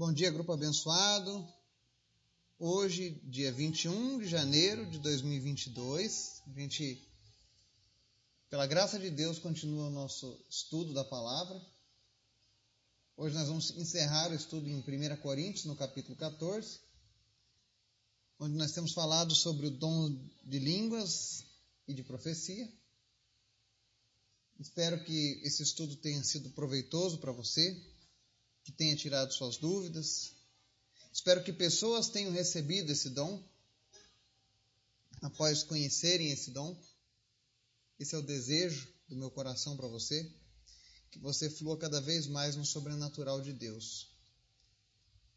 Bom dia, grupo abençoado. Hoje, dia 21 de janeiro de 2022, a gente, pela graça de Deus, continua o nosso estudo da palavra. Hoje nós vamos encerrar o estudo em 1 Coríntios, no capítulo 14, onde nós temos falado sobre o dom de línguas e de profecia. Espero que esse estudo tenha sido proveitoso para você, que tenha tirado suas dúvidas. Espero que pessoas tenham recebido esse dom após conhecerem esse dom. Esse é o desejo do meu coração para você, que você flua cada vez mais no sobrenatural de Deus.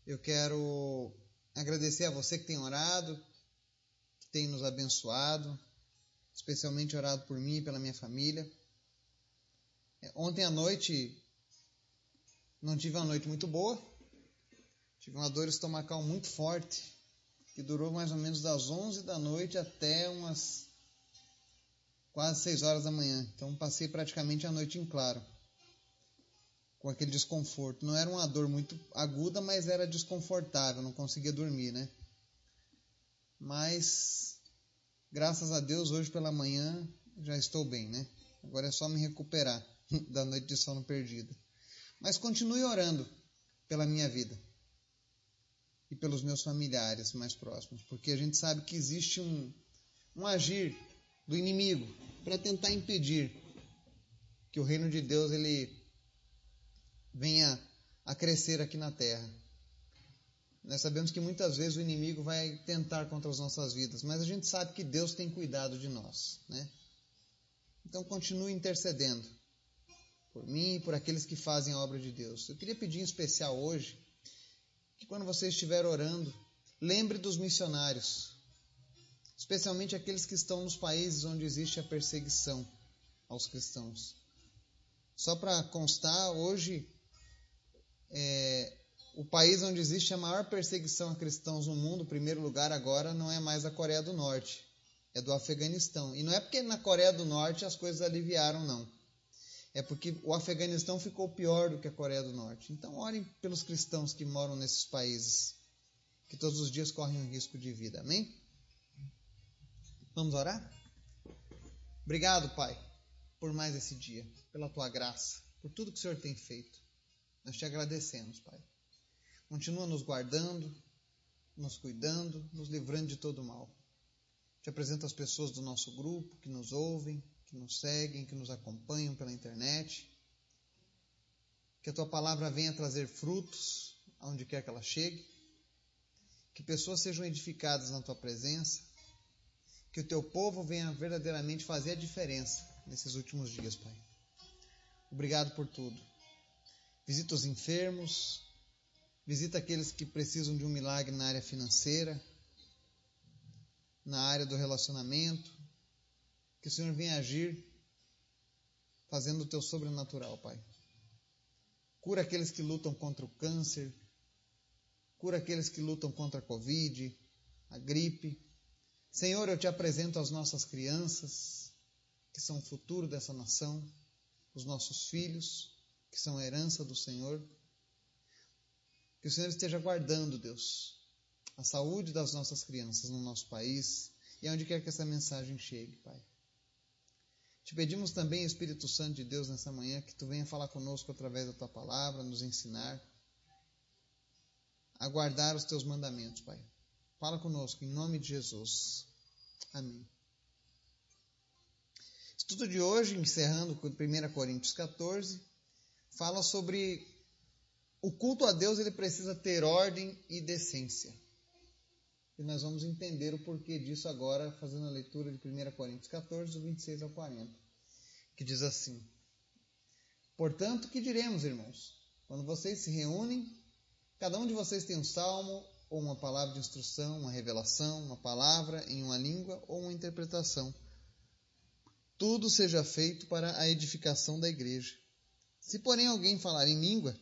Eu quero agradecer a você que tem orado, que tem nos abençoado, especialmente orado por mim e pela minha família. Ontem à noite não tive uma noite muito boa. Tive uma dor estomacal muito forte, que durou mais ou menos das 11 da noite até umas quase 6 horas da manhã. Então passei praticamente a noite em claro. Com aquele desconforto. Não era uma dor muito aguda, mas era desconfortável, não conseguia dormir, né? Mas graças a Deus hoje pela manhã já estou bem, né? Agora é só me recuperar. da noite de sono perdida. Mas continue orando pela minha vida e pelos meus familiares mais próximos, porque a gente sabe que existe um, um agir do inimigo para tentar impedir que o reino de Deus ele venha a crescer aqui na terra. Nós sabemos que muitas vezes o inimigo vai tentar contra as nossas vidas, mas a gente sabe que Deus tem cuidado de nós, né? Então continue intercedendo por mim e por aqueles que fazem a obra de Deus. Eu queria pedir em especial hoje que quando você estiver orando, lembre dos missionários, especialmente aqueles que estão nos países onde existe a perseguição aos cristãos. Só para constar, hoje é, o país onde existe a maior perseguição a cristãos no mundo, primeiro lugar agora, não é mais a Coreia do Norte, é do Afeganistão. E não é porque na Coreia do Norte as coisas aliviaram, não é porque o Afeganistão ficou pior do que a Coreia do Norte. Então, orem pelos cristãos que moram nesses países, que todos os dias correm um risco de vida. Amém? Vamos orar? Obrigado, Pai, por mais esse dia, pela tua graça, por tudo que o Senhor tem feito. Nós te agradecemos, Pai. Continua nos guardando, nos cuidando, nos livrando de todo mal. Te apresento as pessoas do nosso grupo que nos ouvem, que nos seguem, que nos acompanham pela internet. Que a tua palavra venha trazer frutos aonde quer que ela chegue. Que pessoas sejam edificadas na tua presença. Que o teu povo venha verdadeiramente fazer a diferença nesses últimos dias, Pai. Obrigado por tudo. Visita os enfermos, visita aqueles que precisam de um milagre na área financeira, na área do relacionamento, que o Senhor venha agir fazendo o teu sobrenatural, Pai. Cura aqueles que lutam contra o câncer, cura aqueles que lutam contra a Covid, a gripe. Senhor, eu te apresento as nossas crianças, que são o futuro dessa nação, os nossos filhos, que são a herança do Senhor. Que o Senhor esteja guardando, Deus, a saúde das nossas crianças no nosso país e aonde quer que essa mensagem chegue, Pai. Te pedimos também, Espírito Santo de Deus, nessa manhã, que tu venha falar conosco através da tua palavra, nos ensinar a guardar os teus mandamentos, Pai. Fala conosco, em nome de Jesus. Amém. Estudo de hoje, encerrando com 1 Coríntios 14, fala sobre o culto a Deus, ele precisa ter ordem e decência. E nós vamos entender o porquê disso agora, fazendo a leitura de 1 Coríntios 14, do 26 ao 40, que diz assim: Portanto, que diremos, irmãos? Quando vocês se reúnem, cada um de vocês tem um salmo, ou uma palavra de instrução, uma revelação, uma palavra em uma língua ou uma interpretação. Tudo seja feito para a edificação da igreja. Se, porém, alguém falar em língua,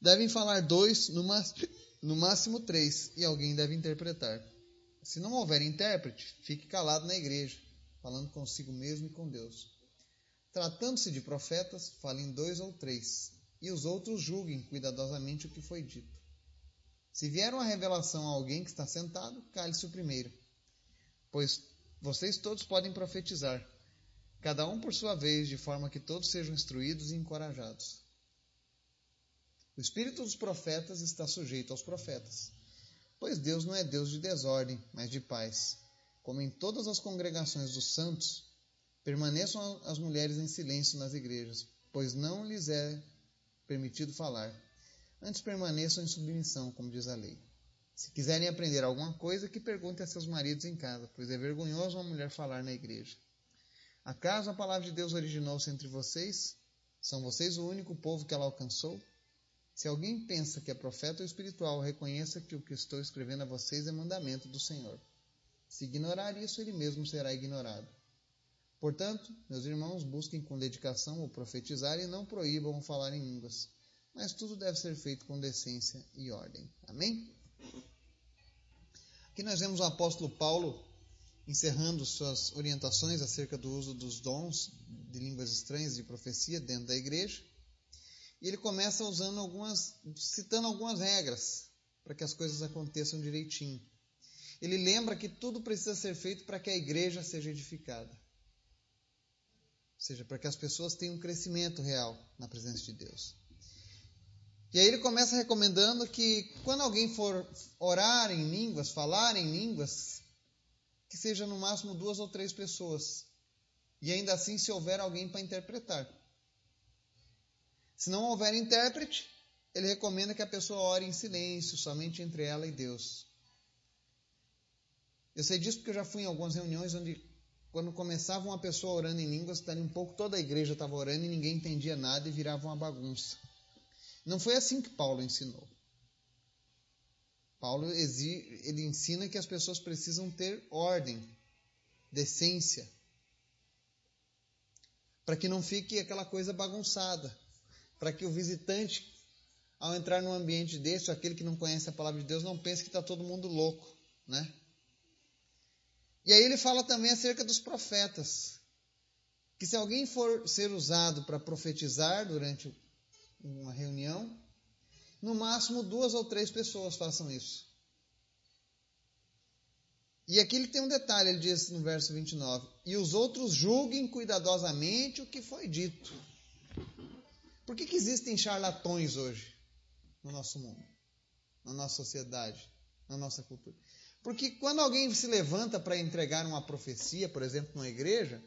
devem falar dois no máximo no máximo três, e alguém deve interpretar. Se não houver intérprete, fique calado na igreja, falando consigo mesmo e com Deus. Tratando-se de profetas, falem dois ou três, e os outros julguem cuidadosamente o que foi dito. Se vier uma revelação a alguém que está sentado, cale-se o primeiro. Pois vocês todos podem profetizar, cada um por sua vez, de forma que todos sejam instruídos e encorajados. O espírito dos profetas está sujeito aos profetas, pois Deus não é Deus de desordem, mas de paz. Como em todas as congregações dos santos, permaneçam as mulheres em silêncio nas igrejas, pois não lhes é permitido falar. Antes permaneçam em submissão, como diz a lei. Se quiserem aprender alguma coisa, que perguntem a seus maridos em casa, pois é vergonhoso uma mulher falar na igreja. Acaso a palavra de Deus originou-se entre vocês? São vocês o único povo que ela alcançou? Se alguém pensa que é profeta ou espiritual, reconheça que o que estou escrevendo a vocês é mandamento do Senhor. Se ignorar isso, ele mesmo será ignorado. Portanto, meus irmãos, busquem com dedicação o profetizar e não proíbam o falar em línguas. Mas tudo deve ser feito com decência e ordem. Amém? Aqui nós vemos o apóstolo Paulo encerrando suas orientações acerca do uso dos dons de línguas estranhas e de profecia dentro da igreja. E ele começa usando algumas, citando algumas regras para que as coisas aconteçam direitinho. Ele lembra que tudo precisa ser feito para que a igreja seja edificada. Ou seja, para que as pessoas tenham um crescimento real na presença de Deus. E aí ele começa recomendando que quando alguém for orar em línguas, falar em línguas, que seja no máximo duas ou três pessoas. E ainda assim, se houver alguém para interpretar. Se não houver intérprete, ele recomenda que a pessoa ore em silêncio, somente entre ela e Deus. Eu sei disso porque eu já fui em algumas reuniões onde, quando começava uma pessoa orando em línguas, dali um pouco toda a igreja estava orando e ninguém entendia nada e virava uma bagunça. Não foi assim que Paulo ensinou. Paulo ele ensina que as pessoas precisam ter ordem, decência, para que não fique aquela coisa bagunçada para que o visitante, ao entrar num ambiente desse, aquele que não conhece a palavra de Deus, não pense que está todo mundo louco, né? E aí ele fala também acerca dos profetas, que se alguém for ser usado para profetizar durante uma reunião, no máximo duas ou três pessoas façam isso. E aqui ele tem um detalhe, ele diz no verso 29, e os outros julguem cuidadosamente o que foi dito por que, que existem charlatões hoje no nosso mundo, na nossa sociedade, na nossa cultura? Porque quando alguém se levanta para entregar uma profecia, por exemplo, numa igreja,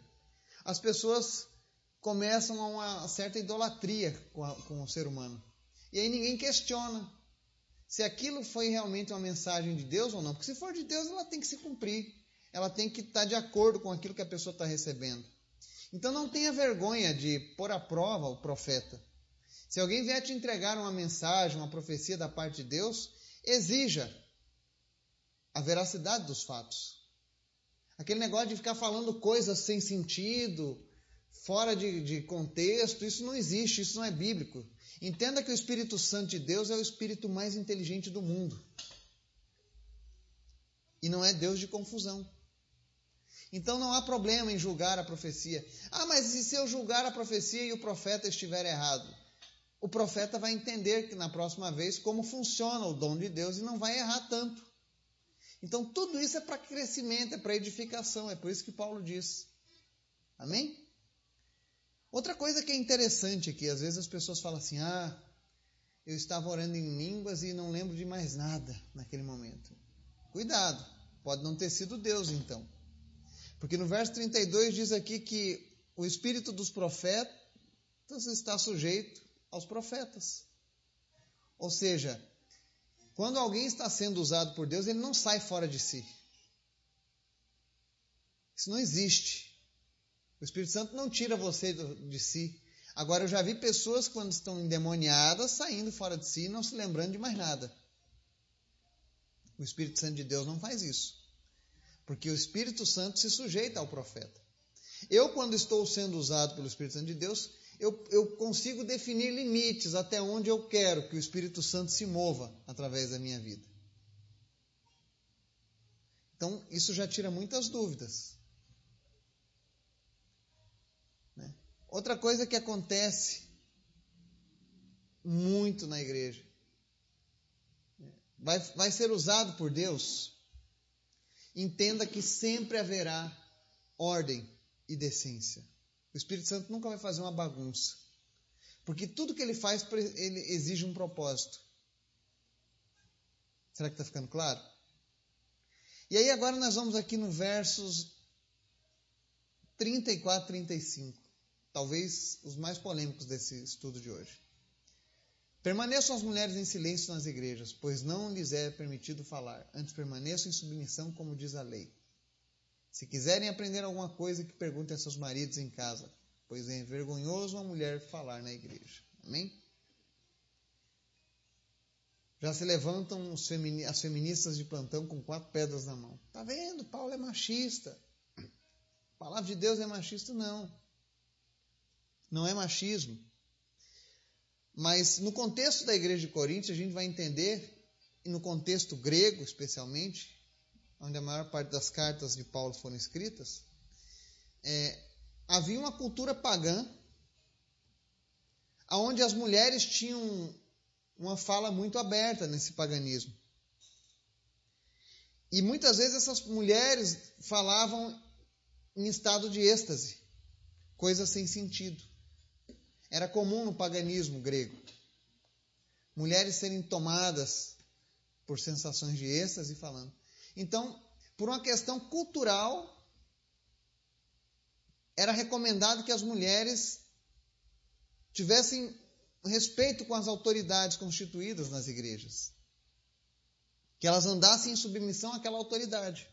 as pessoas começam a uma certa idolatria com, a, com o ser humano. E aí ninguém questiona se aquilo foi realmente uma mensagem de Deus ou não. Porque se for de Deus, ela tem que se cumprir. Ela tem que estar de acordo com aquilo que a pessoa está recebendo. Então não tenha vergonha de pôr à prova o profeta. Se alguém vier te entregar uma mensagem, uma profecia da parte de Deus, exija a veracidade dos fatos. Aquele negócio de ficar falando coisas sem sentido, fora de, de, contexto, isso não existe, isso não é bíblico. Entenda que o Espírito Santo de Deus é o espírito mais inteligente do mundo. E não é Deus de confusão. Então não há problema em julgar a profecia. Ah, mas e se eu julgar a profecia e o profeta estiver errado? O profeta vai entender que na próxima vez como funciona o dom de Deus e não vai errar tanto. Então tudo isso é para crescimento, é para edificação, é por isso que Paulo diz. Amém? Outra coisa que é interessante aqui, às vezes as pessoas falam assim: ah, eu estava orando em línguas e não lembro de mais nada naquele momento. Cuidado, pode não ter sido Deus então. Porque no verso 32 diz aqui que o espírito dos profetas está sujeito aos profetas. Ou seja, quando alguém está sendo usado por Deus, ele não sai fora de si. Isso não existe. O Espírito Santo não tira você de si. Agora, eu já vi pessoas, quando estão endemoniadas, saindo fora de si e não se lembrando de mais nada. O Espírito Santo de Deus não faz isso. Porque o Espírito Santo se sujeita ao profeta. Eu, quando estou sendo usado pelo Espírito Santo de Deus, eu, eu consigo definir limites até onde eu quero que o Espírito Santo se mova através da minha vida. Então, isso já tira muitas dúvidas. Né? Outra coisa que acontece muito na igreja, vai, vai ser usado por Deus, entenda que sempre haverá ordem e decência. O Espírito Santo nunca vai fazer uma bagunça. Porque tudo que ele faz, ele exige um propósito. Será que está ficando claro? E aí agora nós vamos aqui no versos 34 35. Talvez os mais polêmicos desse estudo de hoje. Permaneçam as mulheres em silêncio nas igrejas, pois não lhes é permitido falar. Antes permaneçam em submissão, como diz a lei. Se quiserem aprender alguma coisa, que perguntem a seus maridos em casa, pois é vergonhoso uma mulher falar na igreja. Amém? Já se levantam as feministas de plantão com quatro pedras na mão. Tá vendo? Paulo é machista. A palavra de Deus é machista? Não. Não é machismo. Mas no contexto da igreja de Corinto, a gente vai entender, e no contexto grego especialmente, onde a maior parte das cartas de Paulo foram escritas, é, havia uma cultura pagã onde as mulheres tinham uma fala muito aberta nesse paganismo. E muitas vezes essas mulheres falavam em estado de êxtase, coisa sem sentido. Era comum no paganismo grego mulheres serem tomadas por sensações de êxtase falando. Então, por uma questão cultural, era recomendado que as mulheres tivessem respeito com as autoridades constituídas nas igrejas. Que elas andassem em submissão àquela autoridade.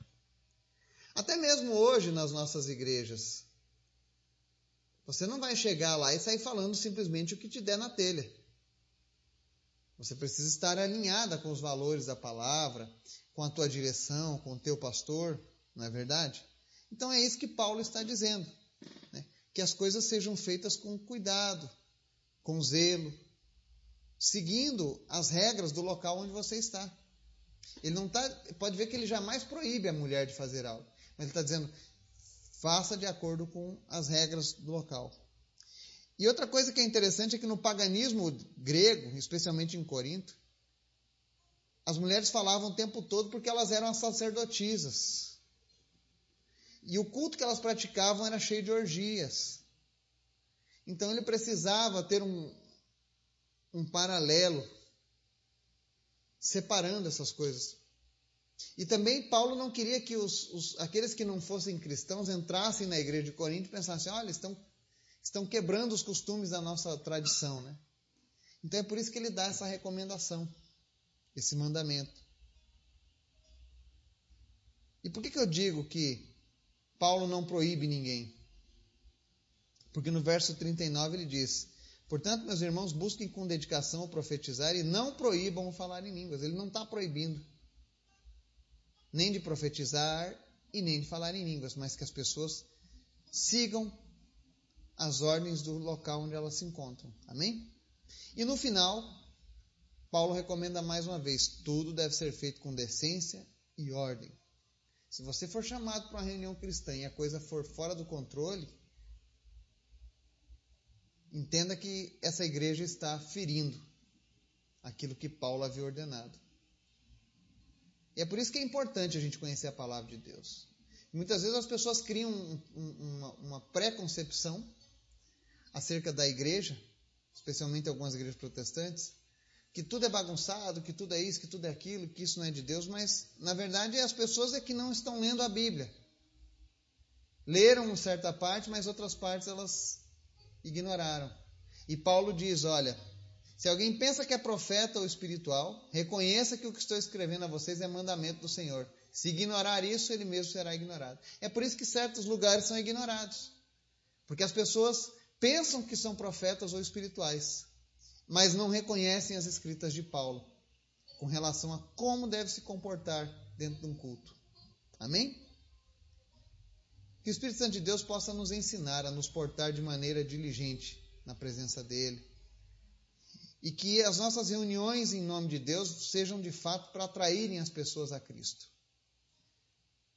Até mesmo hoje nas nossas igrejas. Você não vai chegar lá e sair falando simplesmente o que te der na telha. Você precisa estar alinhada com os valores da palavra, com a tua direção, com o teu pastor, não é verdade? Então é isso que Paulo está dizendo, né? que as coisas sejam feitas com cuidado, com zelo, seguindo as regras do local onde você está. Ele não tá, pode ver que ele jamais proíbe a mulher de fazer algo, mas ele está dizendo faça de acordo com as regras do local. E outra coisa que é interessante é que no paganismo grego, especialmente em Corinto, as mulheres falavam o tempo todo porque elas eram as sacerdotisas. E o culto que elas praticavam era cheio de orgias. Então ele precisava ter um, um paralelo separando essas coisas. E também Paulo não queria que os, os, aqueles que não fossem cristãos entrassem na igreja de Corinto e pensassem: olha, estão, estão quebrando os costumes da nossa tradição. Né? Então é por isso que ele dá essa recomendação, esse mandamento. E por que, que eu digo que Paulo não proíbe ninguém? Porque no verso 39 ele diz: Portanto, meus irmãos, busquem com dedicação o profetizar e não proíbam o falar em línguas. Ele não está proibindo nem de profetizar e nem de falar em línguas, mas que as pessoas sigam as ordens do local onde elas se encontram. Amém? E no final, Paulo recomenda mais uma vez: tudo deve ser feito com decência e ordem. Se você for chamado para uma reunião cristã e a coisa for fora do controle, entenda que essa igreja está ferindo aquilo que Paulo havia ordenado. E é por isso que é importante a gente conhecer a palavra de Deus. Muitas vezes as pessoas criam um, um, uma, uma pré-concepção acerca da igreja, especialmente algumas igrejas protestantes, que tudo é bagunçado, que tudo é isso, que tudo é aquilo, que isso não é de Deus, mas na verdade as pessoas é que não estão lendo a Bíblia. Leram certa parte, mas outras partes elas ignoraram. E Paulo diz: olha, se alguém pensa que é profeta ou espiritual, reconheça que o que estou escrevendo a vocês é mandamento do Senhor. Se ignorar isso, ele mesmo será ignorado. É por isso que certos lugares são ignorados. Porque as pessoas pensam que são profetas ou espirituais, mas não reconhecem as escritas de Paulo com relação a como deve se comportar dentro de um culto. Amém? Que o Espírito Santo de Deus possa nos ensinar a nos portar de maneira diligente na presença dele e que as nossas reuniões em nome de Deus sejam de fato para atraírem as pessoas a Cristo.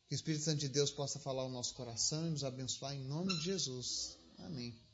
Que o Espírito Santo de Deus possa falar o nosso coração e nos abençoar em nome de Jesus. Amém.